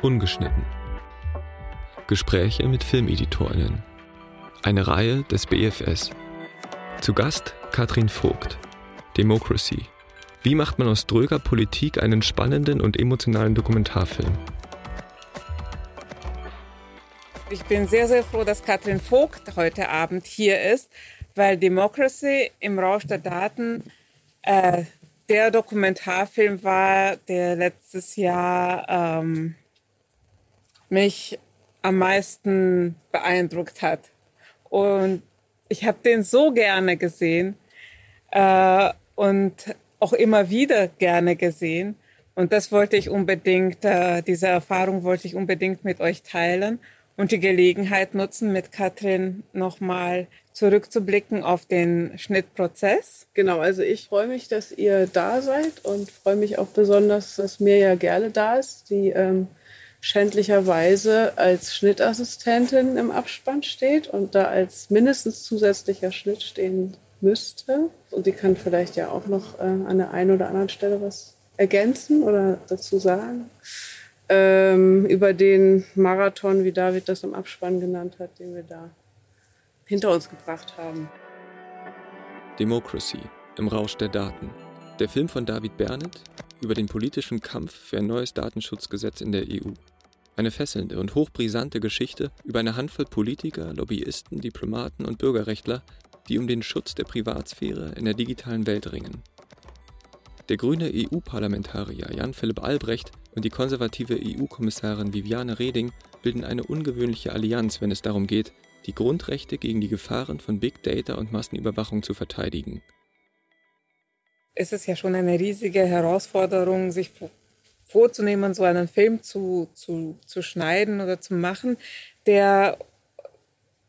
Ungeschnitten. Gespräche mit Filmeditorinnen. Eine Reihe des BFS. Zu Gast Katrin Vogt. Democracy. Wie macht man aus dröger Politik einen spannenden und emotionalen Dokumentarfilm? Ich bin sehr, sehr froh, dass Katrin Vogt heute Abend hier ist, weil Democracy im Rausch der Daten äh, der Dokumentarfilm war, der letztes Jahr ähm, mich am meisten beeindruckt hat. Und ich habe den so gerne gesehen äh, und auch immer wieder gerne gesehen. Und das wollte ich unbedingt, äh, diese Erfahrung wollte ich unbedingt mit euch teilen und die Gelegenheit nutzen, mit Katrin nochmal zurückzublicken auf den Schnittprozess. Genau, also ich freue mich, dass ihr da seid und freue mich auch besonders, dass Mirja Gerle da ist, die ähm, schändlicherweise als Schnittassistentin im Abspann steht und da als mindestens zusätzlicher Schnitt stehen müsste. Und die kann vielleicht ja auch noch äh, an der einen oder anderen Stelle was ergänzen oder dazu sagen ähm, über den Marathon, wie David das im Abspann genannt hat, den wir da hinter uns gebracht haben. Democracy im Rausch der Daten. Der Film von David Bernet über den politischen Kampf für ein neues Datenschutzgesetz in der EU. Eine fesselnde und hochbrisante Geschichte über eine Handvoll Politiker, Lobbyisten, Diplomaten und Bürgerrechtler, die um den Schutz der Privatsphäre in der digitalen Welt ringen. Der grüne EU-Parlamentarier Jan-Philipp Albrecht und die konservative EU-Kommissarin Viviane Reding bilden eine ungewöhnliche Allianz, wenn es darum geht, die Grundrechte gegen die Gefahren von Big Data und Massenüberwachung zu verteidigen. Es ist ja schon eine riesige Herausforderung, sich vorzunehmen, so einen Film zu, zu, zu schneiden oder zu machen, der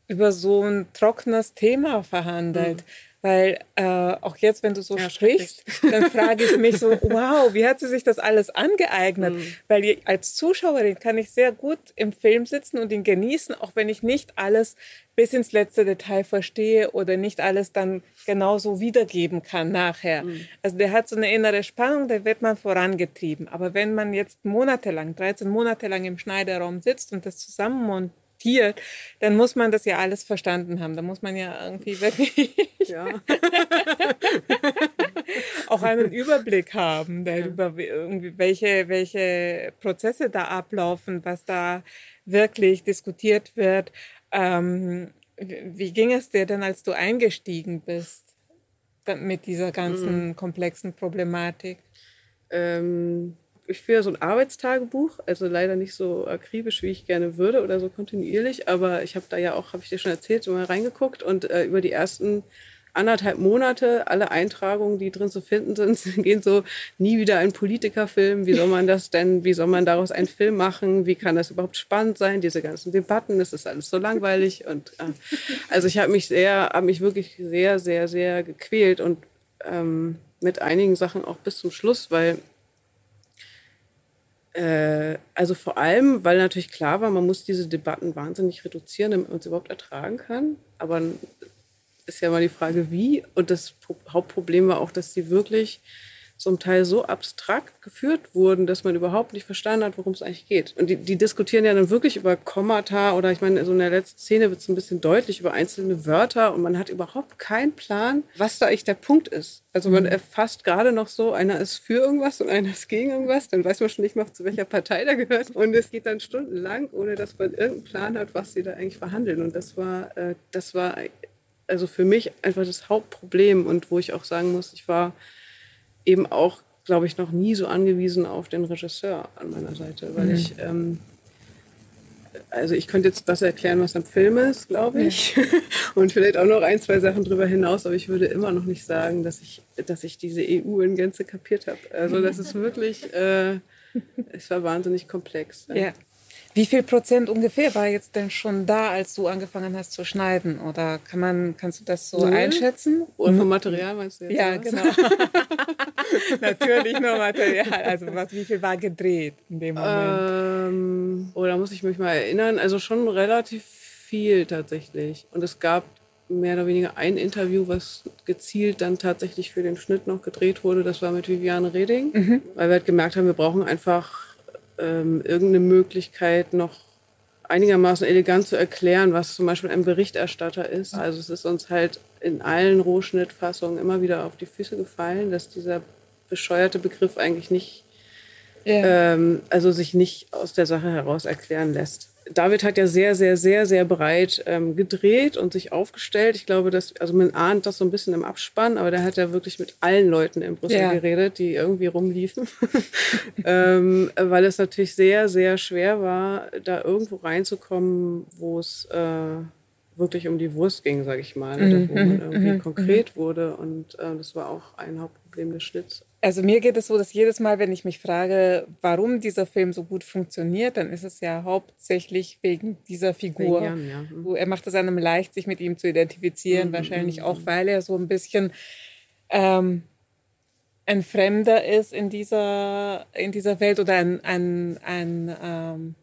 über so ein trockenes Thema verhandelt. Mhm. Weil äh, auch jetzt, wenn du so ja, sprichst, dann frage ich mich so, wow, wie hat sie sich das alles angeeignet? Mhm. Weil als Zuschauerin kann ich sehr gut im Film sitzen und ihn genießen, auch wenn ich nicht alles bis ins letzte Detail verstehe oder nicht alles dann genauso wiedergeben kann nachher. Mhm. Also der hat so eine innere Spannung, da wird man vorangetrieben. Aber wenn man jetzt monatelang, 13 Monate lang im Schneiderraum sitzt und das zusammen diskutiert, dann muss man das ja alles verstanden haben. Da muss man ja irgendwie wirklich ja. auch einen Überblick haben darüber, irgendwie welche, welche Prozesse da ablaufen, was da wirklich diskutiert wird. Ähm, wie ging es dir denn, als du eingestiegen bist mit dieser ganzen mhm. komplexen Problematik? Ähm ich führe so ein Arbeitstagebuch, also leider nicht so akribisch, wie ich gerne würde oder so kontinuierlich, aber ich habe da ja auch, habe ich dir schon erzählt, so mal reingeguckt und äh, über die ersten anderthalb Monate alle Eintragungen, die drin zu finden sind, gehen so nie wieder ein Politikerfilm. Wie soll man das denn? Wie soll man daraus einen Film machen? Wie kann das überhaupt spannend sein? Diese ganzen Debatten, das ist alles so langweilig und äh, also ich habe mich sehr, habe mich wirklich sehr, sehr, sehr gequält und ähm, mit einigen Sachen auch bis zum Schluss, weil also vor allem, weil natürlich klar war, man muss diese Debatten wahnsinnig reduzieren, damit man es überhaupt ertragen kann. Aber ist ja mal die Frage, wie. Und das Hauptproblem war auch, dass sie wirklich zum Teil so abstrakt geführt wurden, dass man überhaupt nicht verstanden hat, worum es eigentlich geht. Und die, die diskutieren ja dann wirklich über Kommata oder ich meine, so in der letzten Szene wird es ein bisschen deutlich über einzelne Wörter und man hat überhaupt keinen Plan, was da eigentlich der Punkt ist. Also man mhm. erfasst gerade noch so, einer ist für irgendwas und einer ist gegen irgendwas, dann weiß man schon nicht mehr, zu welcher Partei da gehört. Und es geht dann stundenlang, ohne dass man irgendeinen Plan hat, was sie da eigentlich verhandeln. Und das war, äh, das war also für mich einfach das Hauptproblem und wo ich auch sagen muss, ich war eben auch, glaube ich, noch nie so angewiesen auf den Regisseur an meiner Seite, weil mhm. ich, ähm, also ich könnte jetzt das erklären, was am Film ist, glaube ich, ja. und vielleicht auch noch ein, zwei Sachen darüber hinaus, aber ich würde immer noch nicht sagen, dass ich, dass ich diese EU in Gänze kapiert habe. Also das ist wirklich, äh, es war wahnsinnig komplex. Ja. Wie viel Prozent ungefähr war jetzt denn schon da, als du angefangen hast zu schneiden? Oder kann man, kannst du das so Null? einschätzen? Oder vom Material meinst du jetzt? Ja, genau. Natürlich nur Material. Also was, wie viel war gedreht in dem Moment? Ähm, oh, da muss ich mich mal erinnern. Also schon relativ viel tatsächlich. Und es gab mehr oder weniger ein Interview, was gezielt dann tatsächlich für den Schnitt noch gedreht wurde. Das war mit Viviane Reding, mhm. weil wir halt gemerkt haben, wir brauchen einfach ähm, irgendeine Möglichkeit noch einigermaßen elegant zu erklären, was zum Beispiel ein Berichterstatter ist. Also es ist uns halt in allen Rohschnittfassungen immer wieder auf die Füße gefallen, dass dieser bescheuerte Begriff eigentlich nicht, yeah. ähm, also sich nicht aus der Sache heraus erklären lässt. David hat ja sehr, sehr, sehr, sehr breit ähm, gedreht und sich aufgestellt. Ich glaube, dass, also man ahnt das so ein bisschen im Abspann, aber der hat ja wirklich mit allen Leuten in Brüssel ja. geredet, die irgendwie rumliefen. ähm, weil es natürlich sehr, sehr schwer war, da irgendwo reinzukommen, wo es äh, wirklich um die Wurst ging, sage ich mal, mhm. wo man mhm, irgendwie mhm. konkret mhm. wurde. Und äh, das war auch ein Hauptproblem des Schnitts. Also mir geht es so, dass jedes Mal, wenn ich mich frage, warum dieser Film so gut funktioniert, dann ist es ja hauptsächlich wegen dieser Figur. Jan, ja. mhm. Er macht es einem leicht, sich mit ihm zu identifizieren, mhm, wahrscheinlich mhm, auch, mhm. weil er so ein bisschen ähm, ein Fremder ist in dieser, in dieser Welt oder ein, ein, ein, ähm,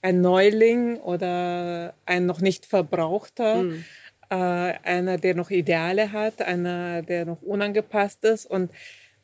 ein Neuling oder ein noch nicht verbrauchter. Mhm. Äh, einer, der noch Ideale hat, einer, der noch unangepasst ist und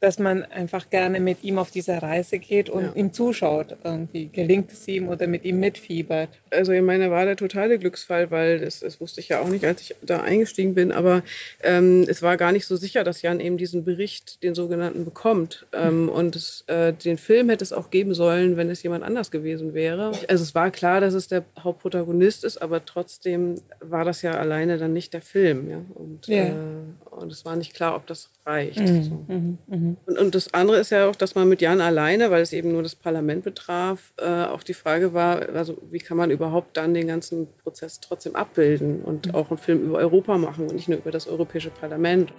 dass man einfach gerne mit ihm auf diese Reise geht und ja. ihm zuschaut. Irgendwie gelingt es ihm oder mit ihm mitfiebert. Also ich meine, war der totale Glücksfall, weil das, das wusste ich ja auch nicht, als ich da eingestiegen bin, aber ähm, es war gar nicht so sicher, dass Jan eben diesen Bericht, den sogenannten, bekommt. Ähm, und es, äh, den Film hätte es auch geben sollen, wenn es jemand anders gewesen wäre. Also es war klar, dass es der Hauptprotagonist ist, aber trotzdem war das ja alleine dann nicht der Film. Ja? Und, ja. Äh, und es war nicht klar, ob das reicht. Mhm. So. Mhm. Mhm. Und, und, das andere ist ja auch, dass man mit Jan alleine, weil es eben nur das Parlament betraf, äh, auch die Frage war, also wie kann man überhaupt dann den ganzen Prozess trotzdem abbilden und mhm. auch einen Film über Europa machen und nicht nur über das Europäische Parlament.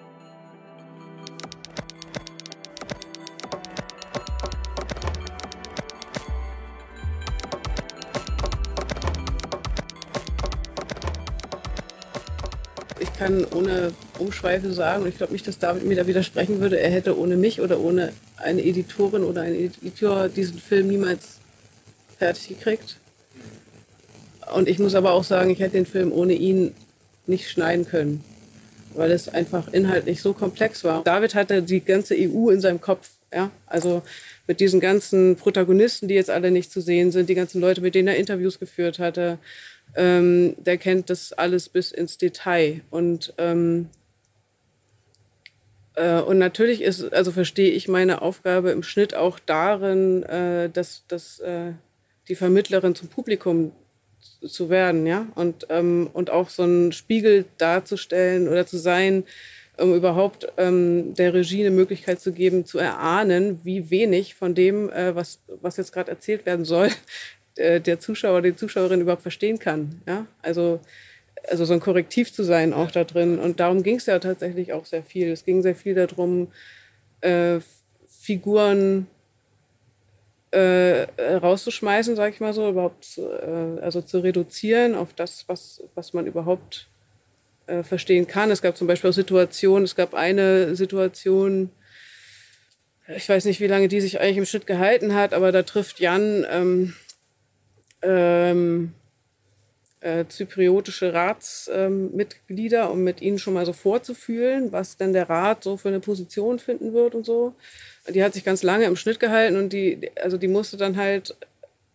Kann ohne Umschweife sagen, und ich glaube nicht, dass David mir da widersprechen würde, er hätte ohne mich oder ohne eine Editorin oder einen Editor diesen Film niemals fertig gekriegt. Und ich muss aber auch sagen, ich hätte den Film ohne ihn nicht schneiden können, weil es einfach inhaltlich so komplex war. David hatte die ganze EU in seinem Kopf, ja, also mit diesen ganzen Protagonisten, die jetzt alle nicht zu sehen sind, die ganzen Leute, mit denen er Interviews geführt hatte, ähm, der kennt das alles bis ins Detail. Und, ähm, äh, und natürlich ist, also verstehe ich meine Aufgabe im Schnitt auch darin, äh, dass, dass äh, die Vermittlerin zum Publikum zu werden, ja, und, ähm, und auch so einen Spiegel darzustellen oder zu sein, um überhaupt ähm, der Regie eine Möglichkeit zu geben, zu erahnen, wie wenig von dem, äh, was, was jetzt gerade erzählt werden soll, äh, der Zuschauer, die Zuschauerin überhaupt verstehen kann. Ja? Also, also so ein Korrektiv zu sein auch da drin. Und darum ging es ja tatsächlich auch sehr viel. Es ging sehr viel darum, äh, Figuren äh, rauszuschmeißen, sage ich mal so, überhaupt äh, also zu reduzieren auf das, was, was man überhaupt äh, verstehen kann. Es gab zum Beispiel auch Situationen, es gab eine Situation, ich weiß nicht, wie lange die sich eigentlich im Schnitt gehalten hat, aber da trifft Jan ähm, ähm, äh, zypriotische Ratsmitglieder, ähm, um mit ihnen schon mal so vorzufühlen, was denn der Rat so für eine Position finden wird und so. Die hat sich ganz lange im Schnitt gehalten und die, also die musste dann halt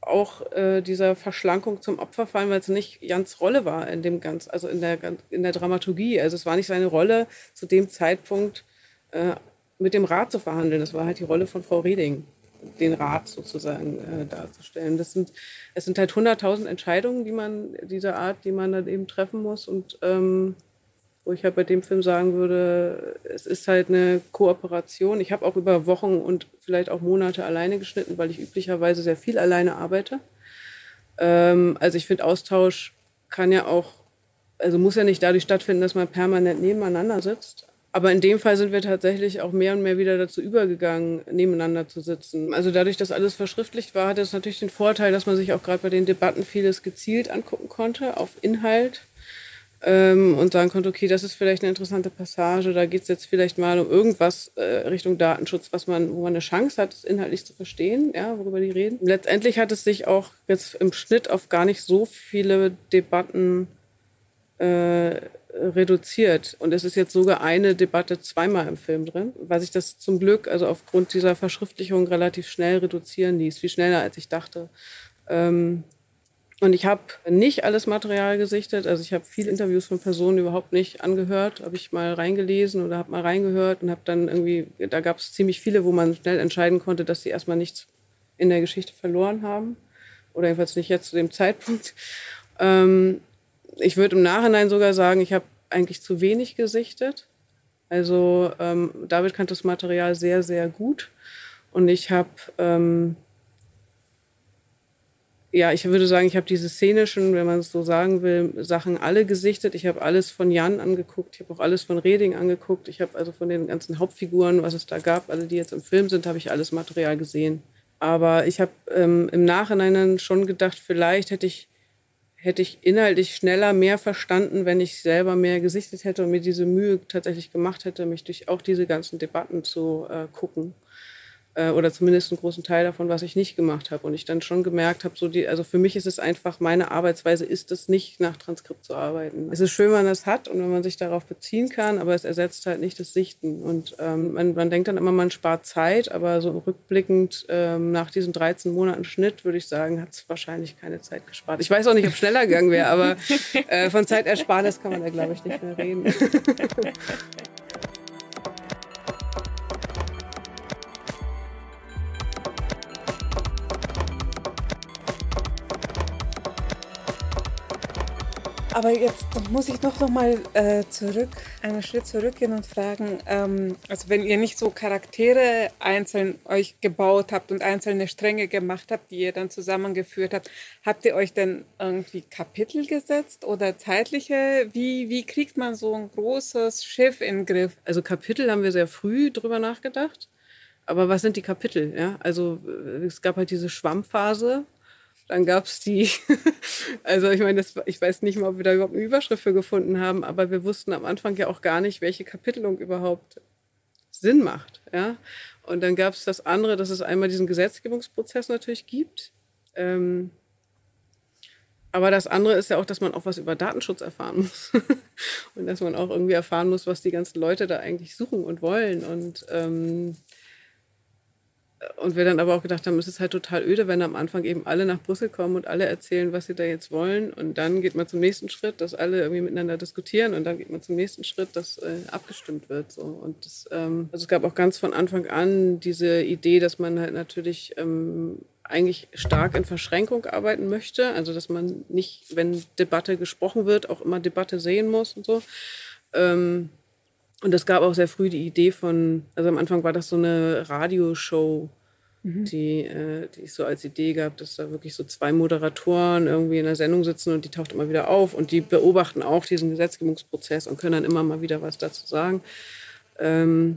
auch äh, dieser Verschlankung zum Opfer fallen, weil es nicht Jans Rolle war in dem ganz, also in der, in der Dramaturgie. Also es war nicht seine Rolle, zu dem Zeitpunkt äh, mit dem Rat zu verhandeln. Das war halt die Rolle von Frau Reding den Rat sozusagen äh, darzustellen. Das sind, es sind halt 100.000 Entscheidungen, die man dieser Art, die man dann eben treffen muss. Und ähm, wo ich halt bei dem Film sagen würde, es ist halt eine Kooperation. Ich habe auch über Wochen und vielleicht auch Monate alleine geschnitten, weil ich üblicherweise sehr viel alleine arbeite. Ähm, also ich finde, Austausch kann ja auch, also muss ja nicht dadurch stattfinden, dass man permanent nebeneinander sitzt. Aber in dem Fall sind wir tatsächlich auch mehr und mehr wieder dazu übergegangen, nebeneinander zu sitzen. Also dadurch, dass alles verschriftlicht war, hatte es natürlich den Vorteil, dass man sich auch gerade bei den Debatten vieles gezielt angucken konnte, auf Inhalt. Ähm, und sagen konnte, okay, das ist vielleicht eine interessante Passage, da geht es jetzt vielleicht mal um irgendwas äh, Richtung Datenschutz, was man, wo man eine Chance hat, es inhaltlich zu verstehen, ja, worüber die reden. Letztendlich hat es sich auch jetzt im Schnitt auf gar nicht so viele Debatten äh, reduziert. Und es ist jetzt sogar eine Debatte zweimal im Film drin, weil sich das zum Glück, also aufgrund dieser Verschriftlichung relativ schnell reduzieren ließ, viel schneller als ich dachte. Ähm, und ich habe nicht alles Material gesichtet. Also ich habe viele Interviews von Personen überhaupt nicht angehört. Habe ich mal reingelesen oder habe mal reingehört und habe dann irgendwie, da gab es ziemlich viele, wo man schnell entscheiden konnte, dass sie erstmal nichts in der Geschichte verloren haben. Oder jedenfalls nicht jetzt zu dem Zeitpunkt. Ähm, ich würde im Nachhinein sogar sagen, ich habe eigentlich zu wenig gesichtet. Also ähm, David kannte das Material sehr, sehr gut. Und ich habe, ähm, ja, ich würde sagen, ich habe diese szenischen, wenn man es so sagen will, Sachen alle gesichtet. Ich habe alles von Jan angeguckt, ich habe auch alles von Reding angeguckt. Ich habe also von den ganzen Hauptfiguren, was es da gab, alle, die jetzt im Film sind, habe ich alles Material gesehen. Aber ich habe ähm, im Nachhinein dann schon gedacht, vielleicht hätte ich hätte ich inhaltlich schneller mehr verstanden, wenn ich selber mehr gesichtet hätte und mir diese Mühe tatsächlich gemacht hätte, mich durch auch diese ganzen Debatten zu äh, gucken äh, oder zumindest einen großen Teil davon, was ich nicht gemacht habe. Und ich dann schon gemerkt habe, so die, also für mich ist es einfach, meine Arbeitsweise ist es nicht, nach Transkript zu arbeiten. Es ist schön, wenn man das hat und wenn man sich darauf beziehen kann, aber es ersetzt halt nicht das Sichten. Und ähm, man, man denkt dann immer, man spart Zeit, aber so rückblickend ähm, nach diesen 13 Monaten Schnitt, würde ich sagen, hat es wahrscheinlich keine Zeit gespart. Ich weiß auch nicht, ob es schneller gegangen wäre, aber äh, von Zeitersparnis kann man da, glaube ich, nicht mehr reden. Aber jetzt muss ich doch noch mal äh, zurück, einen Schritt zurückgehen und fragen, ähm, also wenn ihr nicht so Charaktere einzeln euch gebaut habt und einzelne Stränge gemacht habt, die ihr dann zusammengeführt habt, habt ihr euch denn irgendwie Kapitel gesetzt oder zeitliche? Wie, wie kriegt man so ein großes Schiff in den Griff? Also Kapitel haben wir sehr früh drüber nachgedacht. Aber was sind die Kapitel? Ja? Also äh, es gab halt diese Schwammphase, dann gab es die, also ich meine, ich weiß nicht mal, ob wir da überhaupt eine Überschrift für gefunden haben, aber wir wussten am Anfang ja auch gar nicht, welche Kapitelung überhaupt Sinn macht. Ja? Und dann gab es das andere, dass es einmal diesen Gesetzgebungsprozess natürlich gibt. Ähm, aber das andere ist ja auch, dass man auch was über Datenschutz erfahren muss. und dass man auch irgendwie erfahren muss, was die ganzen Leute da eigentlich suchen und wollen. Und ähm, und wir dann aber auch gedacht haben, es ist halt total öde, wenn am Anfang eben alle nach Brüssel kommen und alle erzählen, was sie da jetzt wollen. Und dann geht man zum nächsten Schritt, dass alle irgendwie miteinander diskutieren. Und dann geht man zum nächsten Schritt, dass äh, abgestimmt wird. So. Und das, ähm, also es gab auch ganz von Anfang an diese Idee, dass man halt natürlich ähm, eigentlich stark in Verschränkung arbeiten möchte. Also dass man nicht, wenn Debatte gesprochen wird, auch immer Debatte sehen muss und so. Ähm, und es gab auch sehr früh die Idee von, also am Anfang war das so eine Radioshow, mhm. die, äh, die ich so als Idee gab, dass da wirklich so zwei Moderatoren irgendwie in der Sendung sitzen und die taucht immer wieder auf und die beobachten auch diesen Gesetzgebungsprozess und können dann immer mal wieder was dazu sagen. Ähm,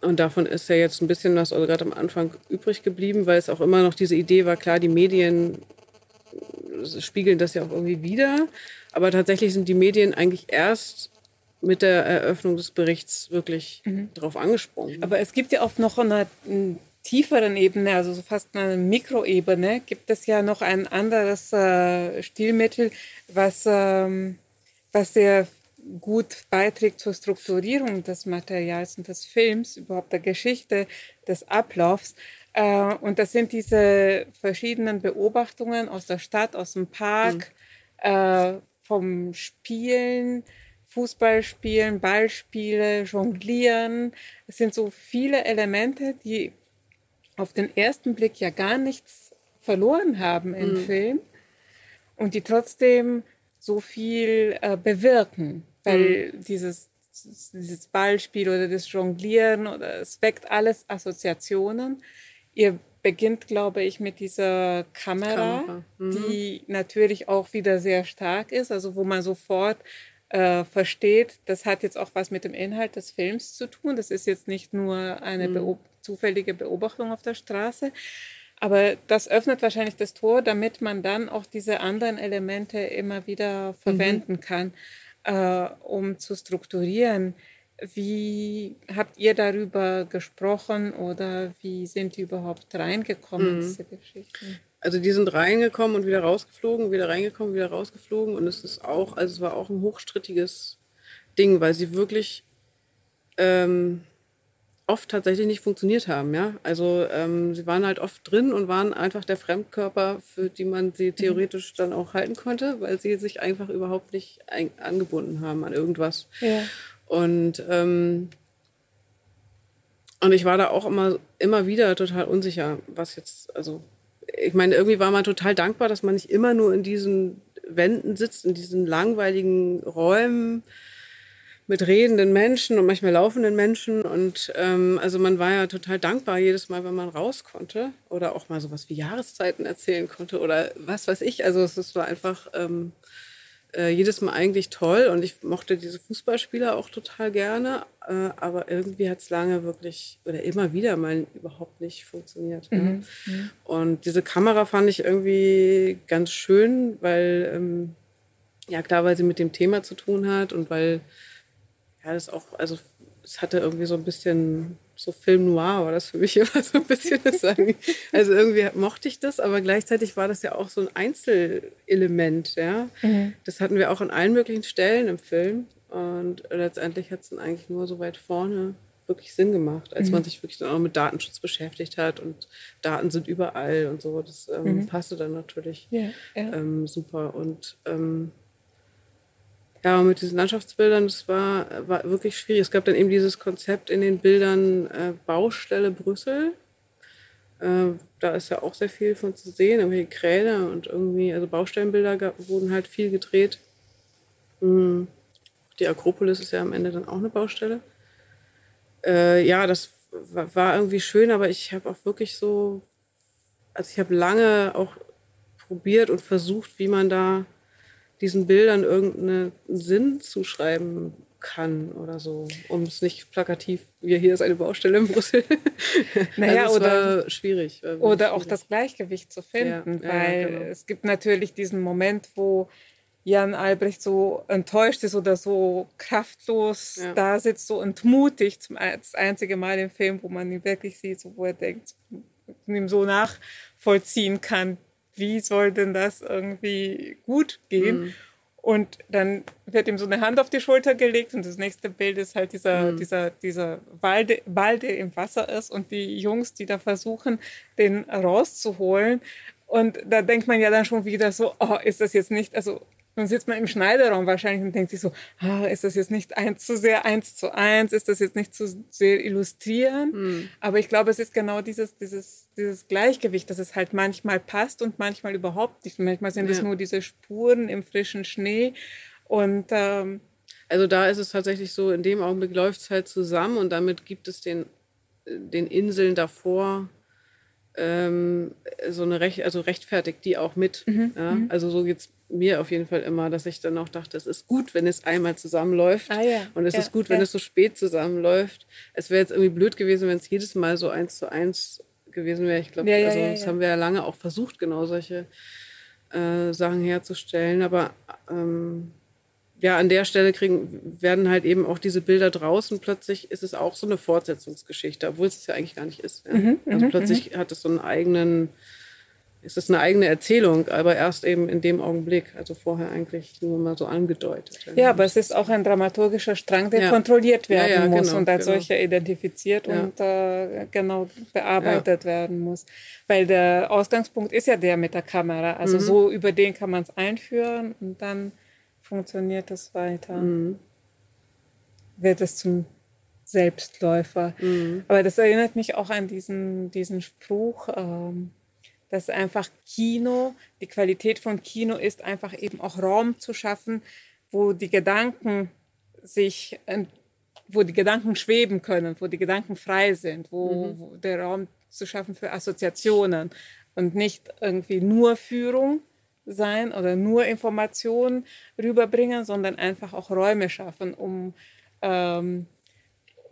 und davon ist ja jetzt ein bisschen was also gerade am Anfang übrig geblieben, weil es auch immer noch diese Idee war, klar, die Medien spiegeln das ja auch irgendwie wieder. Aber tatsächlich sind die Medien eigentlich erst mit der Eröffnung des Berichts wirklich mhm. darauf angesprungen. Aber es gibt ja auch noch eine, eine tieferen Ebene, also so fast eine Mikroebene, gibt es ja noch ein anderes äh, Stilmittel, was, ähm, was sehr gut beiträgt zur Strukturierung des Materials und des Films, überhaupt der Geschichte, des Ablaufs. Äh, und das sind diese verschiedenen Beobachtungen aus der Stadt, aus dem Park, mhm. äh, vom Spielen, Fußball spielen, Ballspiele, Jonglieren. Es sind so viele Elemente, die auf den ersten Blick ja gar nichts verloren haben im mhm. Film und die trotzdem so viel äh, bewirken, weil mhm. dieses, dieses Ballspiel oder das Jonglieren oder es weckt alles Assoziationen. Ihr beginnt, glaube ich, mit dieser Kamera, Kamera. Mhm. die natürlich auch wieder sehr stark ist, also wo man sofort äh, versteht, das hat jetzt auch was mit dem Inhalt des Films zu tun. Das ist jetzt nicht nur eine mhm. Beob zufällige Beobachtung auf der Straße. Aber das öffnet wahrscheinlich das Tor, damit man dann auch diese anderen Elemente immer wieder mhm. verwenden mhm. kann, äh, um zu strukturieren. Wie habt ihr darüber gesprochen oder wie sind die überhaupt reingekommen, mhm. diese Geschichten? Also die sind reingekommen und wieder rausgeflogen, wieder reingekommen, wieder rausgeflogen. Und es ist auch, also es war auch ein hochstrittiges Ding, weil sie wirklich ähm, oft tatsächlich nicht funktioniert haben. Ja? Also ähm, sie waren halt oft drin und waren einfach der Fremdkörper, für die man sie mhm. theoretisch dann auch halten konnte, weil sie sich einfach überhaupt nicht angebunden haben an irgendwas. Ja. Und ähm, und ich war da auch immer, immer wieder total unsicher, was jetzt, also ich meine, irgendwie war man total dankbar, dass man nicht immer nur in diesen Wänden sitzt, in diesen langweiligen Räumen mit redenden Menschen und manchmal laufenden Menschen. Und ähm, also man war ja total dankbar jedes Mal, wenn man raus konnte oder auch mal sowas wie Jahreszeiten erzählen konnte oder was weiß ich. Also es war einfach ähm, äh, jedes Mal eigentlich toll und ich mochte diese Fußballspieler auch total gerne, äh, aber irgendwie hat es lange wirklich oder immer wieder mal überhaupt nicht funktioniert. Mhm. Ja. Und diese Kamera fand ich irgendwie ganz schön, weil, ähm, ja klar, weil sie mit dem Thema zu tun hat und weil, ja, das auch, also es hatte irgendwie so ein bisschen so Film Noir war das für mich immer so ein bisschen das sagen. Also irgendwie mochte ich das, aber gleichzeitig war das ja auch so ein Einzelelement, ja. Mhm. Das hatten wir auch an allen möglichen Stellen im Film. Und letztendlich hat es dann eigentlich nur so weit vorne wirklich Sinn gemacht, als mhm. man sich wirklich dann auch mit Datenschutz beschäftigt hat und Daten sind überall und so. Das ähm, mhm. passte dann natürlich ja, ja. Ähm, super. Und ähm, ja, mit diesen Landschaftsbildern, das war, war wirklich schwierig. Es gab dann eben dieses Konzept in den Bildern äh, Baustelle Brüssel. Äh, da ist ja auch sehr viel von zu sehen, irgendwelche Kräne und irgendwie, also Baustellenbilder gab, wurden halt viel gedreht. Mhm. Die Akropolis ist ja am Ende dann auch eine Baustelle. Äh, ja, das war irgendwie schön, aber ich habe auch wirklich so, also ich habe lange auch probiert und versucht, wie man da diesen Bildern irgendeinen Sinn zuschreiben kann oder so, um es nicht plakativ, wie hier ist eine Baustelle in Brüssel. Naja, also oder schwierig. Oder auch das Gleichgewicht zu finden, ja, weil ja, genau. es gibt natürlich diesen Moment, wo Jan Albrecht so enttäuscht ist oder so kraftlos ja. da sitzt, so entmutigt, das einzige Mal im Film, wo man ihn wirklich sieht, so, wo er denkt, ihm so nachvollziehen kann, wie soll denn das irgendwie gut gehen? Mhm. Und dann wird ihm so eine Hand auf die Schulter gelegt und das nächste Bild ist halt dieser, mhm. dieser, dieser Ball, Ball, der im Wasser ist und die Jungs, die da versuchen, den rauszuholen. Und da denkt man ja dann schon wieder so, oh, ist das jetzt nicht, also dann sitzt man im Schneiderraum wahrscheinlich und denkt sich so, ah, ist das jetzt nicht eins zu sehr eins zu eins, ist das jetzt nicht zu sehr illustrierend? Mhm. Aber ich glaube, es ist genau dieses, dieses, dieses Gleichgewicht, dass es halt manchmal passt und manchmal überhaupt nicht. Manchmal sind es nur diese Spuren im frischen Schnee und ähm, also da ist es tatsächlich so, in dem Augenblick läuft es halt zusammen und damit gibt es den, den Inseln davor ähm, so eine Recht, also rechtfertigt die auch mit. Mhm. Ja? Mhm. Also so geht es mir auf jeden Fall immer, dass ich dann auch dachte, es ist gut, wenn es einmal zusammenläuft. Ah, ja. Und es ja, ist gut, wenn es so spät zusammenläuft. Es wäre jetzt irgendwie blöd gewesen, wenn es jedes Mal so eins zu eins gewesen wäre. Ich glaube, also das haben wir ja lange auch versucht, genau solche äh, Sachen herzustellen. Aber ähm, ja, an der Stelle kriegen, werden halt eben auch diese Bilder draußen. Plötzlich ist es auch so eine Fortsetzungsgeschichte, obwohl es ja eigentlich gar nicht ist. Mhm, also mhm, plötzlich mhm. hat es so einen eigenen, ist es eine eigene Erzählung, aber erst eben in dem Augenblick. Also vorher eigentlich nur mal so angedeutet. Ja, aber es ist auch ein dramaturgischer Strang, der ja. kontrolliert werden ja, ja, muss genau, und als genau. solcher identifiziert und äh, genau bearbeitet werden muss. Weil der Ausgangspunkt ist ja der mit der Kamera. Also mhm. so über den kann man es einführen und dann funktioniert es weiter. Mhm. Wird es zum Selbstläufer. Mhm. Aber das erinnert mich auch an diesen, diesen Spruch, ähm, dass einfach Kino, die Qualität von Kino ist einfach eben auch Raum zu schaffen, wo die Gedanken sich, wo die Gedanken schweben können, wo die Gedanken frei sind, wo, mhm. wo der Raum zu schaffen für Assoziationen und nicht irgendwie nur Führung, sein oder nur Informationen rüberbringen, sondern einfach auch Räume schaffen, um, ähm,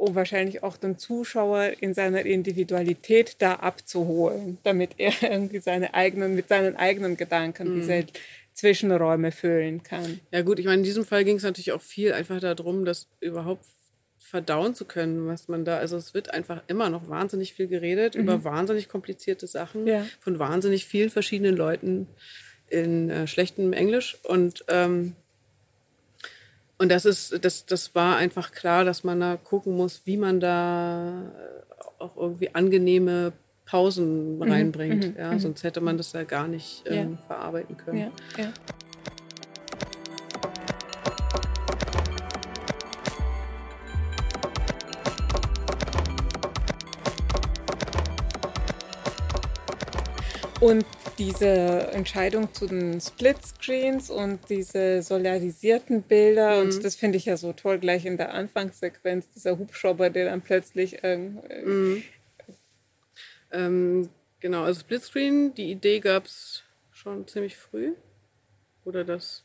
um wahrscheinlich auch den Zuschauer in seiner Individualität da abzuholen, damit er irgendwie seine eigenen, mit seinen eigenen Gedanken mhm. diese Zwischenräume füllen kann. Ja gut, ich meine, in diesem Fall ging es natürlich auch viel einfach darum, dass überhaupt verdauen zu können, was man da, also es wird einfach immer noch wahnsinnig viel geredet mhm. über wahnsinnig komplizierte Sachen ja. von wahnsinnig vielen verschiedenen Leuten in äh, schlechtem Englisch und ähm, und das ist, das, das war einfach klar, dass man da gucken muss, wie man da auch irgendwie angenehme Pausen mhm, reinbringt. Mhm, ja, mhm. sonst hätte man das ja gar nicht ähm, ja. verarbeiten können. Ja, ja. Und diese Entscheidung zu den Splitscreens und diese solarisierten Bilder, mhm. und das finde ich ja so toll, gleich in der Anfangssequenz, dieser Hubschrauber, der dann plötzlich. Äh, mhm. ähm, genau, also Splitscreen, die Idee gab es schon ziemlich früh. Oder das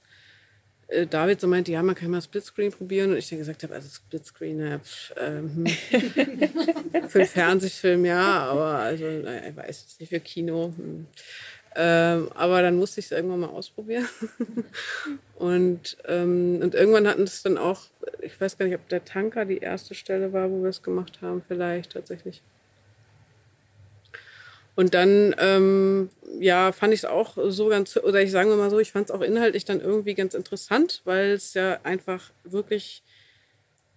äh, David so meinte, ja, man kann mal Splitscreen probieren. Und ich dann gesagt habe, also Splitscreen, ja, pf, ähm, für einen Fernsehfilm ja, aber also, naja, ich weiß jetzt nicht, für Kino. Hm. Ähm, aber dann musste ich es irgendwann mal ausprobieren. und, ähm, und irgendwann hatten es dann auch, ich weiß gar nicht, ob der Tanker die erste Stelle war, wo wir es gemacht haben, vielleicht tatsächlich. Und dann, ähm, ja, fand ich es auch so ganz, oder ich sage mal so, ich fand es auch inhaltlich dann irgendwie ganz interessant, weil es ja einfach wirklich,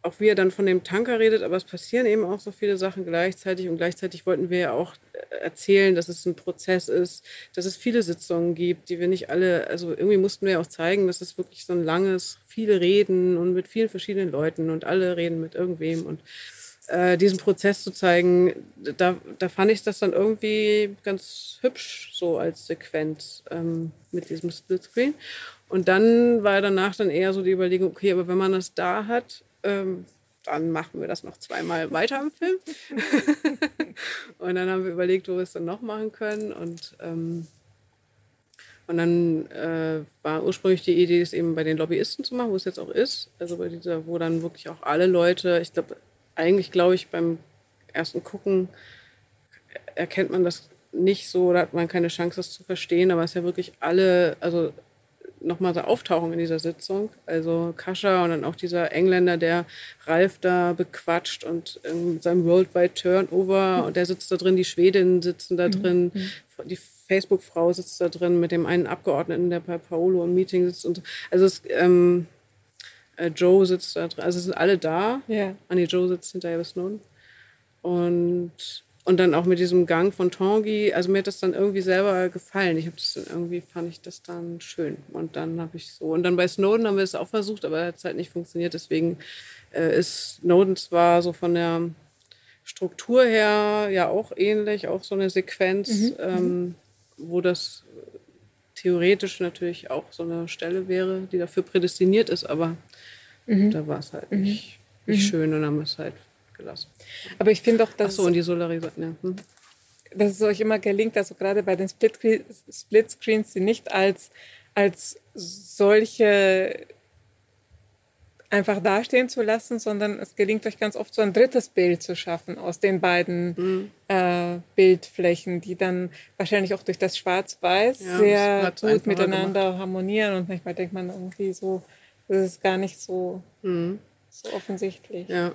auch wie er dann von dem Tanker redet, aber es passieren eben auch so viele Sachen gleichzeitig und gleichzeitig wollten wir ja auch erzählen, dass es ein Prozess ist, dass es viele Sitzungen gibt, die wir nicht alle, also irgendwie mussten wir auch zeigen, dass es wirklich so ein langes, viele Reden und mit vielen verschiedenen Leuten und alle reden mit irgendwem und äh, diesen Prozess zu zeigen, da, da fand ich das dann irgendwie ganz hübsch so als Sequenz ähm, mit diesem Splitscreen. Und dann war danach dann eher so die Überlegung, okay, aber wenn man das da hat, ähm, dann machen wir das noch zweimal weiter im Film. und dann haben wir überlegt, wo wir es dann noch machen können. Und, ähm, und dann äh, war ursprünglich die Idee, es eben bei den Lobbyisten zu machen, wo es jetzt auch ist. Also bei dieser, wo dann wirklich auch alle Leute, ich glaube, eigentlich glaube ich, beim ersten Gucken erkennt man das nicht so oder hat man keine Chance, das zu verstehen, aber es ist ja wirklich alle, also nochmal so auftauchen in dieser Sitzung. Also Kascha und dann auch dieser Engländer, der Ralf da bequatscht und mit seinem Worldwide Turnover mhm. und der sitzt da drin, die Schwedinnen sitzen da mhm. drin, mhm. die Facebook-Frau sitzt da drin mit dem einen Abgeordneten, der bei Paolo im Meeting sitzt und also es, ähm, äh, Joe sitzt da drin. Also sind alle da. Ja. Ah, nee, Joe sitzt hinter Elvis Snowden. Und, und dann auch mit diesem Gang von Tanguy. Also mir hat das dann irgendwie selber gefallen. Ich habe das dann irgendwie, fand ich das dann schön. Und dann habe ich so. Und dann bei Snowden haben wir es auch versucht, aber hat es halt nicht funktioniert. Deswegen äh, ist Snowden zwar so von der Struktur her ja auch ähnlich, auch so eine Sequenz, mhm. ähm, wo das theoretisch natürlich auch so eine Stelle wäre, die dafür prädestiniert ist, aber Mhm. Da war es halt mhm. nicht, nicht mhm. schön und haben wir es halt gelassen. Aber ich finde auch, dass. Achso, und die Solarisation. Ja. Hm. Dass es euch immer gelingt, also gerade bei den Splitscreens, sie nicht als, als solche einfach dastehen zu lassen, sondern es gelingt euch ganz oft so ein drittes Bild zu schaffen aus den beiden mhm. äh, Bildflächen, die dann wahrscheinlich auch durch das Schwarz-Weiß ja, sehr gut miteinander gemacht. harmonieren und manchmal denkt man irgendwie so, das ist gar nicht so, mhm. so offensichtlich. Ja.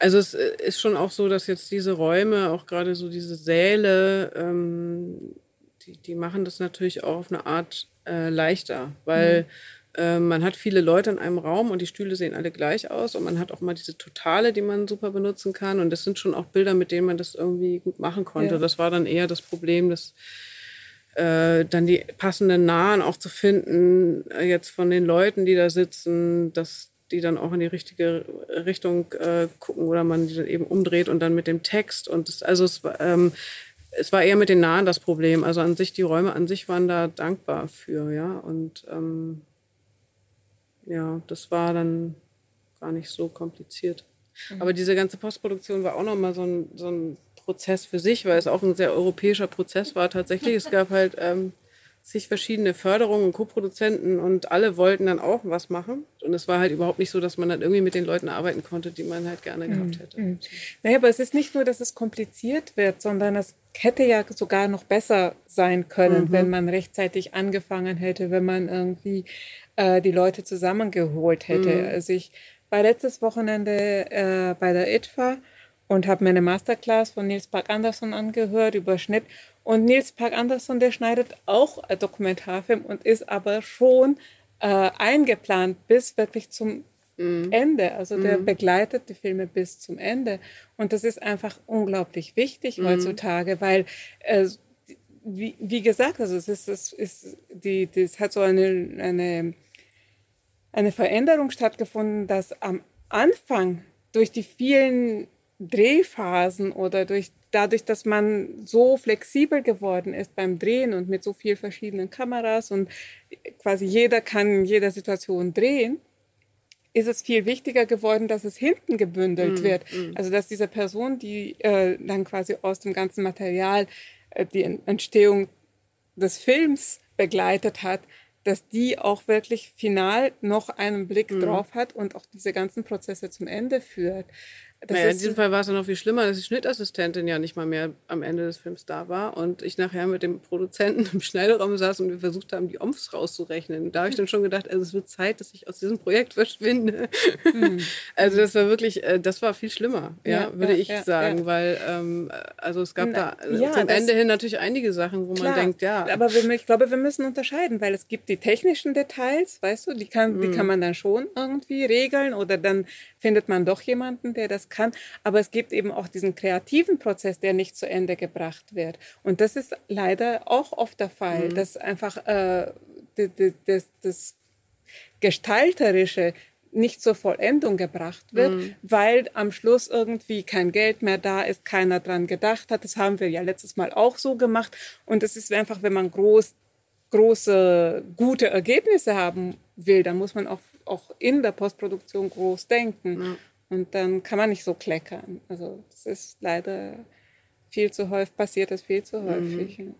Also es äh, ist schon auch so, dass jetzt diese Räume, auch gerade so diese Säle, ähm, die, die machen das natürlich auch auf eine Art äh, leichter, weil mhm. äh, man hat viele Leute in einem Raum und die Stühle sehen alle gleich aus und man hat auch mal diese Totale, die man super benutzen kann und das sind schon auch Bilder, mit denen man das irgendwie gut machen konnte. Ja. Das war dann eher das Problem, dass äh, dann die passenden Nahen auch zu finden, äh, jetzt von den Leuten, die da sitzen, dass die dann auch in die richtige Richtung äh, gucken oder man die dann eben umdreht und dann mit dem Text. Und das, also es, ähm, es war eher mit den Nahen das Problem. Also an sich, die Räume an sich waren da dankbar für, ja. Und ähm, ja, das war dann gar nicht so kompliziert. Mhm. Aber diese ganze Postproduktion war auch nochmal so ein, so ein Prozess für sich, weil es auch ein sehr europäischer Prozess war tatsächlich. Es gab halt ähm, zig verschiedene Förderungen und Co-Produzenten und alle wollten dann auch was machen. Und es war halt überhaupt nicht so, dass man dann irgendwie mit den Leuten arbeiten konnte, die man halt gerne gehabt hätte. Mhm. Naja, aber es ist nicht nur, dass es kompliziert wird, sondern es hätte ja sogar noch besser sein können, mhm. wenn man rechtzeitig angefangen hätte, wenn man irgendwie äh, die Leute zusammengeholt hätte. Mhm. Also ich war letztes Wochenende äh, bei der ITFA und habe mir eine Masterclass von Nils Park Anderson angehört über Schnitt. Und Nils Park Anderson, der schneidet auch Dokumentarfilm und ist aber schon äh, eingeplant bis wirklich zum mhm. Ende. Also der mhm. begleitet die Filme bis zum Ende. Und das ist einfach unglaublich wichtig mhm. heutzutage, weil äh, wie, wie, gesagt, also es ist, es ist die, das hat so eine, eine, eine Veränderung stattgefunden, dass am Anfang durch die vielen Drehphasen oder durch dadurch, dass man so flexibel geworden ist beim Drehen und mit so vielen verschiedenen Kameras und quasi jeder kann in jeder Situation drehen, ist es viel wichtiger geworden, dass es hinten gebündelt mm, wird. Mm. Also dass diese Person, die äh, dann quasi aus dem ganzen Material äh, die Entstehung des Films begleitet hat, dass die auch wirklich final noch einen Blick mm. drauf hat und auch diese ganzen Prozesse zum Ende führt. Naja, in diesem Fall war es ja noch viel schlimmer, dass die Schnittassistentin ja nicht mal mehr am Ende des Films da war und ich nachher mit dem Produzenten im Schneideraum saß und wir versucht haben, die Omfs rauszurechnen. Da habe ich dann schon gedacht, also es wird Zeit, dass ich aus diesem Projekt verschwinde. Hm. Also das war wirklich, äh, das war viel schlimmer, ja, ja würde ja, ich ja, sagen, weil ähm, also es gab Na, da zum Ende hin natürlich einige Sachen, wo klar, man denkt, ja. Aber wir, ich glaube, wir müssen unterscheiden, weil es gibt die technischen Details, weißt du, die kann, hm. die kann man dann schon irgendwie regeln oder dann findet man doch jemanden, der das kann. Aber es gibt eben auch diesen kreativen Prozess, der nicht zu Ende gebracht wird. Und das ist leider auch oft der Fall, mhm. dass einfach äh, das, das Gestalterische nicht zur Vollendung gebracht wird, mhm. weil am Schluss irgendwie kein Geld mehr da ist, keiner dran gedacht hat. Das haben wir ja letztes Mal auch so gemacht. Und es ist einfach, wenn man groß, große, gute Ergebnisse haben will, dann muss man auch auch in der Postproduktion groß denken. Ja. Und dann kann man nicht so kleckern. Also das ist leider viel zu häufig, passiert das viel zu häufig. Mhm.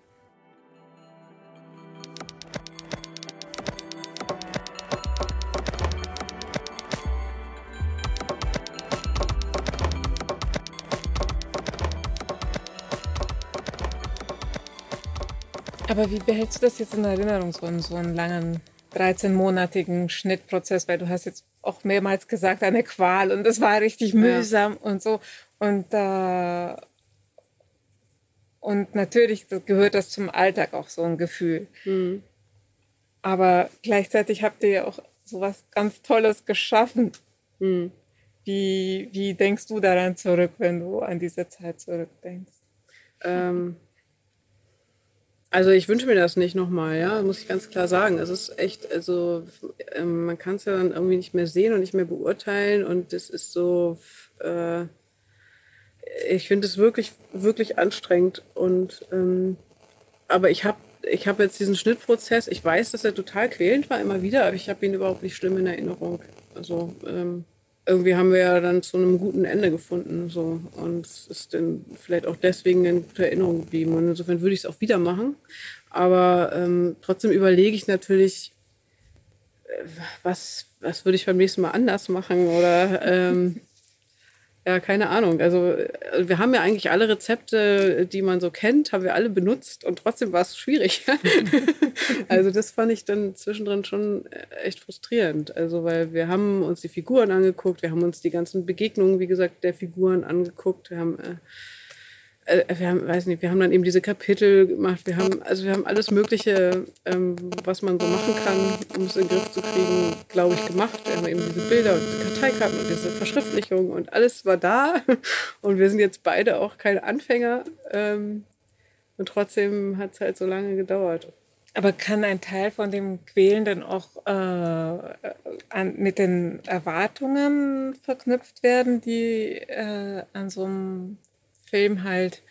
Aber wie behältst du das jetzt in Erinnerung, so einen, so einen langen 13-monatigen Schnittprozess, weil du hast jetzt auch mehrmals gesagt, eine Qual und das war richtig mühsam ja. und so. Und, äh, und natürlich gehört das zum Alltag auch so ein Gefühl. Mhm. Aber gleichzeitig habt ihr ja auch so was ganz Tolles geschaffen. Mhm. Wie, wie denkst du daran zurück, wenn du an diese Zeit zurückdenkst? Ähm, also ich wünsche mir das nicht nochmal, ja, muss ich ganz klar sagen. Es ist echt, also ähm, man kann es ja dann irgendwie nicht mehr sehen und nicht mehr beurteilen und es ist so, äh, ich finde es wirklich, wirklich anstrengend und ähm, aber ich habe ich habe jetzt diesen Schnittprozess, ich weiß, dass er total quälend war immer wieder, aber ich habe ihn überhaupt nicht schlimm in Erinnerung. Also ähm, irgendwie haben wir ja dann zu einem guten Ende gefunden. So. Und es ist dann vielleicht auch deswegen in guter Erinnerung geblieben. Und insofern würde ich es auch wieder machen. Aber ähm, trotzdem überlege ich natürlich, äh, was, was würde ich beim nächsten Mal anders machen? Oder ähm, ja, keine Ahnung. Also äh, wir haben ja eigentlich alle Rezepte, die man so kennt, haben wir alle benutzt und trotzdem war es schwierig. also das fand ich dann zwischendrin schon äh, echt frustrierend. Also weil wir haben uns die Figuren angeguckt, wir haben uns die ganzen Begegnungen, wie gesagt, der Figuren angeguckt, wir haben äh, äh, wir haben, weiß nicht, wir haben dann eben diese Kapitel gemacht. Wir haben, also wir haben alles Mögliche, ähm, was man so machen kann, um es in den Griff zu kriegen, glaube ich, gemacht. Wir haben eben diese Bilder und diese Karteikarten und diese Verschriftlichung und alles war da. Und wir sind jetzt beide auch keine Anfänger. Ähm, und trotzdem hat es halt so lange gedauert. Aber kann ein Teil von dem Quälen dann auch äh, an, mit den Erwartungen verknüpft werden, die äh, an so einem Film halt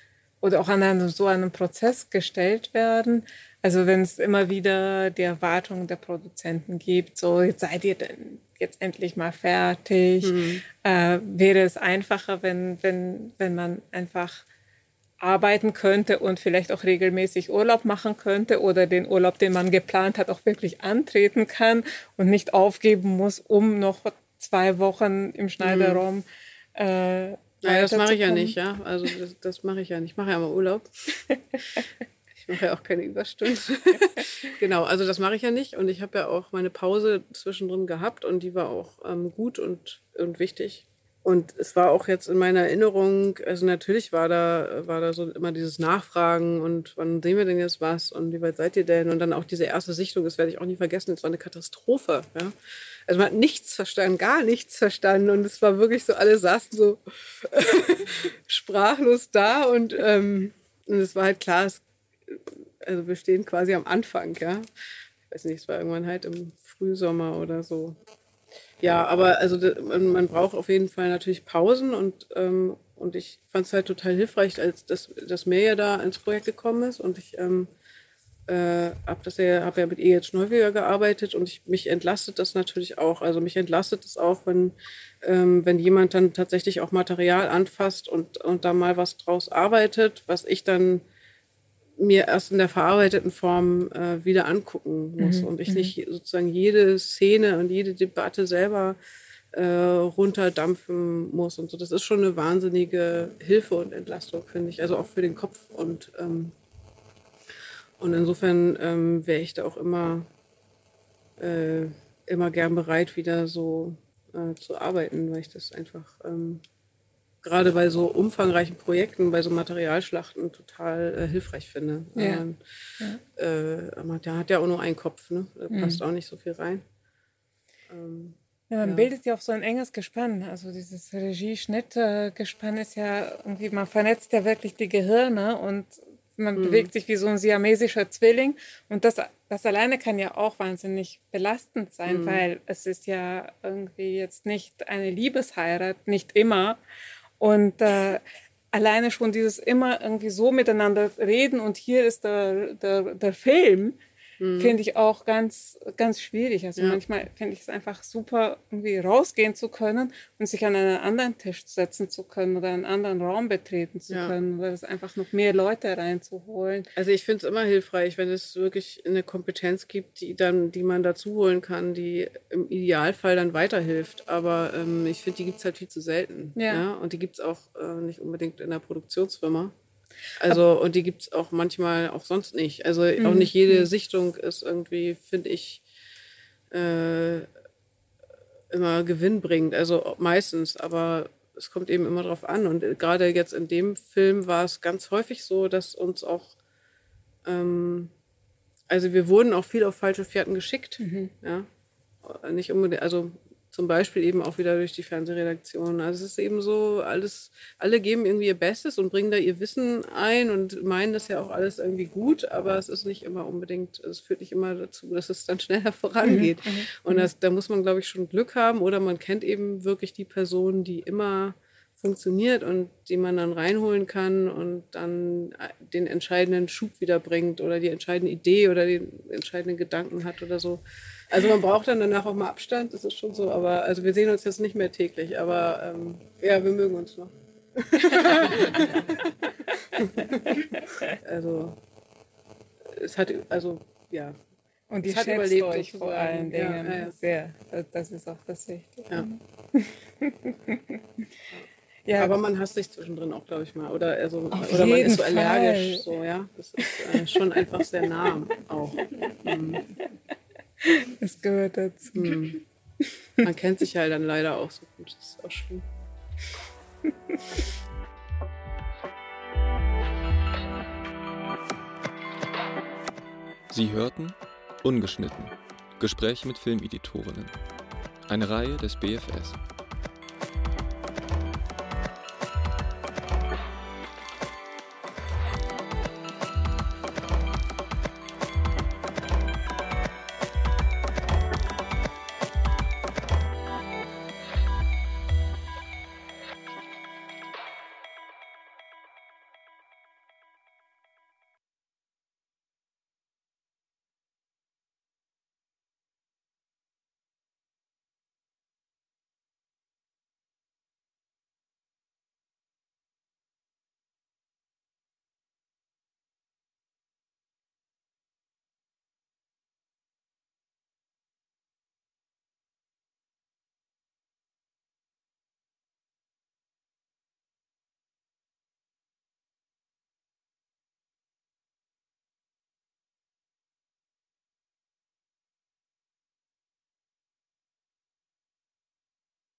oder auch an einem, so einem Prozess gestellt werden. Also wenn es immer wieder die Erwartungen der Produzenten gibt, so jetzt seid ihr denn jetzt endlich mal fertig, mhm. äh, wäre es einfacher, wenn, wenn, wenn man einfach arbeiten könnte und vielleicht auch regelmäßig Urlaub machen könnte oder den Urlaub, den man geplant hat, auch wirklich antreten kann und nicht aufgeben muss, um noch zwei Wochen im Schneiderraum mhm. äh, Nein, das mache ich ja nicht, ja. Also das, das mache ich ja nicht. Ich mache ja mal Urlaub. ich mache ja auch keine Überstunden. genau, also das mache ich ja nicht. Und ich habe ja auch meine Pause zwischendrin gehabt und die war auch ähm, gut und und wichtig. Und es war auch jetzt in meiner Erinnerung, also natürlich war da, war da so immer dieses Nachfragen und wann sehen wir denn jetzt was und wie weit seid ihr denn? Und dann auch diese erste Sichtung, das werde ich auch nie vergessen, es war eine Katastrophe. Ja? Also man hat nichts verstanden, gar nichts verstanden und es war wirklich so, alle saßen so sprachlos da und, ähm, und es war halt klar, es, also wir stehen quasi am Anfang, ja. Ich weiß nicht, es war irgendwann halt im Frühsommer oder so. Ja, aber also man braucht auf jeden Fall natürlich Pausen und, ähm, und ich fand es halt total hilfreich, als dass, dass Mirja da ins Projekt gekommen ist und ich ähm, äh, habe ja, hab ja mit ihr jetzt Schneuwiger gearbeitet und ich, mich entlastet das natürlich auch. Also mich entlastet es auch, wenn, ähm, wenn jemand dann tatsächlich auch Material anfasst und, und da mal was draus arbeitet, was ich dann mir erst in der verarbeiteten Form äh, wieder angucken muss mhm. und ich mhm. nicht sozusagen jede Szene und jede Debatte selber äh, runterdampfen muss und so. Das ist schon eine wahnsinnige Hilfe und Entlastung, finde ich. Also auch für den Kopf und ähm, und insofern ähm, wäre ich da auch immer äh, immer gern bereit, wieder so äh, zu arbeiten, weil ich das einfach ähm, gerade bei so umfangreichen Projekten, bei so Materialschlachten total äh, hilfreich finde. Ja. Ähm, ja. Äh, man hat ja auch nur einen Kopf, ne? da mhm. passt auch nicht so viel rein. Ähm, ja, man ja. bildet ja auch so ein enges Gespann. Also dieses Regie-Schnitt-Gespann ist ja irgendwie, man vernetzt ja wirklich die Gehirne und man mhm. bewegt sich wie so ein siamesischer Zwilling. Und das, das alleine kann ja auch wahnsinnig belastend sein, mhm. weil es ist ja irgendwie jetzt nicht eine Liebesheirat, nicht immer. Und äh, alleine schon dieses immer irgendwie so miteinander reden und hier ist der, der, der Film, mhm. finde ich auch ganz, ganz schwierig. Also ja. manchmal finde ich es einfach super, irgendwie rausgehen zu können und sich an einen anderen Tisch setzen zu können oder einen anderen Raum betreten zu ja. können oder das einfach noch mehr Leute reinzuholen. Also ich finde es immer hilfreich, wenn es wirklich eine Kompetenz gibt, die dann, die man dazu holen kann, die im Idealfall dann weiterhilft. Aber ähm, ich finde, die gibt es halt viel zu selten. Ja. ja? Und die gibt es auch äh, nicht unbedingt in der Produktionsfirma. Also, und die gibt es auch manchmal auch sonst nicht. Also mhm. auch nicht jede mhm. Sichtung ist irgendwie, finde ich, äh, immer gewinnbringend. Also meistens, aber es kommt eben immer drauf an. Und gerade jetzt in dem Film war es ganz häufig so, dass uns auch, ähm, also wir wurden auch viel auf falsche Fährten geschickt. Mhm. Ja. Nicht unbedingt, also zum Beispiel eben auch wieder durch die Fernsehredaktion. Also es ist eben so, alles, alle geben irgendwie ihr Bestes und bringen da ihr Wissen ein und meinen das ja auch alles irgendwie gut, aber es ist nicht immer unbedingt, es führt nicht immer dazu, dass es dann schneller vorangeht. Mhm. mhm. Und das, da muss man, glaube ich, schon Glück haben oder man kennt eben wirklich die Person, die immer funktioniert und die man dann reinholen kann und dann den entscheidenden Schub wieder bringt oder die entscheidende Idee oder den entscheidenden Gedanken hat oder so. Also man braucht dann danach auch mal Abstand, das ist schon so, aber also wir sehen uns jetzt nicht mehr täglich, aber ähm, ja, wir mögen uns noch. also es hat, also ja. Und die schätzt überlebt euch vor allen Dingen ja, ja. sehr. Das ist auch das Wichtige. Ja. ja. Aber man hasst sich zwischendrin auch, glaube ich mal. Oder, also, oder man ist so allergisch. So, ja? Das ist äh, schon einfach sehr nah auch. Mhm. Es gehört dazu. Hm. Man kennt sich ja dann leider auch so gut. Das ist auch schlimm. Sie hörten Ungeschnitten. Gespräche mit Filmeditorinnen. Eine Reihe des BFS.